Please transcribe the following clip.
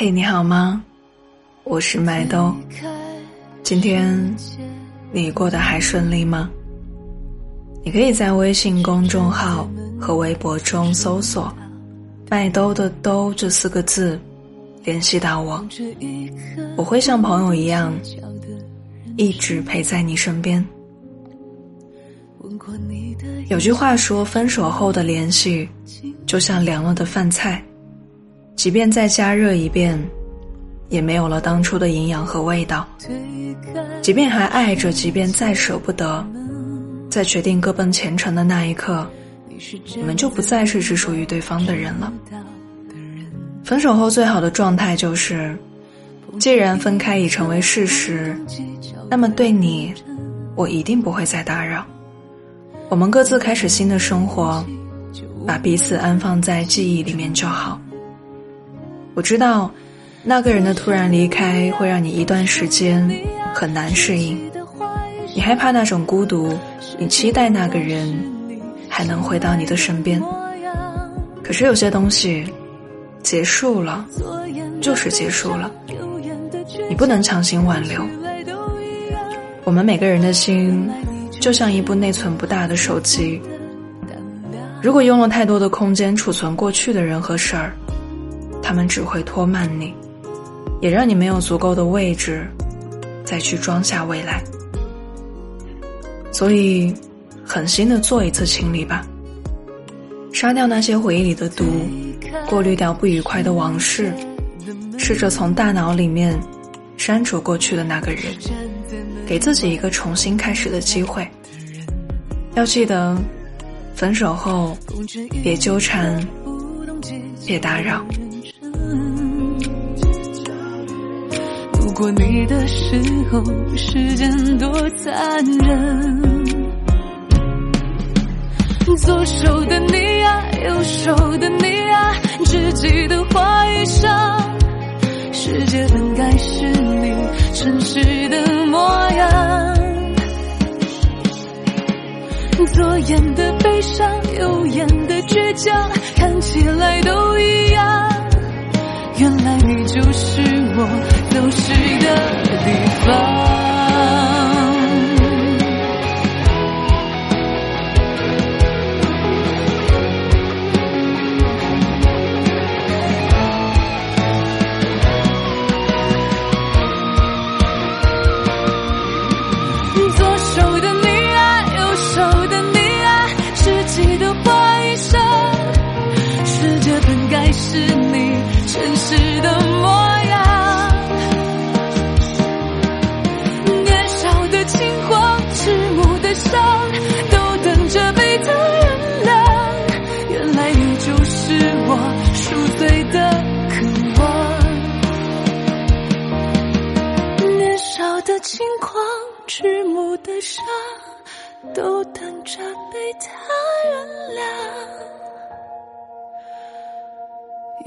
嘿，你好吗？我是麦兜。今天你过得还顺利吗？你可以在微信公众号和微博中搜索“麦兜的兜”这四个字，联系到我。我会像朋友一样，一直陪在你身边。有句话说，分手后的联系就像凉了的饭菜，即便再加热一遍，也没有了当初的营养和味道。即便还爱着，即便再舍不得，在决定各奔前程的那一刻，你们就不再是只属于对方的人了。分手后最好的状态就是，既然分开已成为事实，那么对你，我一定不会再打扰。我们各自开始新的生活，把彼此安放在记忆里面就好。我知道，那个人的突然离开会让你一段时间很难适应，你害怕那种孤独，你期待那个人还能回到你的身边。可是有些东西结束了，就是结束了，你不能强行挽留。我们每个人的心。就像一部内存不大的手机，如果用了太多的空间储存过去的人和事儿，他们只会拖慢你，也让你没有足够的位置再去装下未来。所以，狠心的做一次清理吧，杀掉那些回忆里的毒，过滤掉不愉快的往事，试着从大脑里面删除过去的那个人。给自己一个重新开始的机会。要记得，分手后别纠缠，别打扰。路过你的时候，时间多残忍。左手的你啊，右手的你啊，只记得画一上。世界本该是你诚实的模样。左眼的悲伤，右眼的倔强，看起来都是你真实的模样年少的轻狂迟暮的伤都等着被他原谅原来你就是我赎罪的渴望年少的轻狂迟暮的伤都等着被她原谅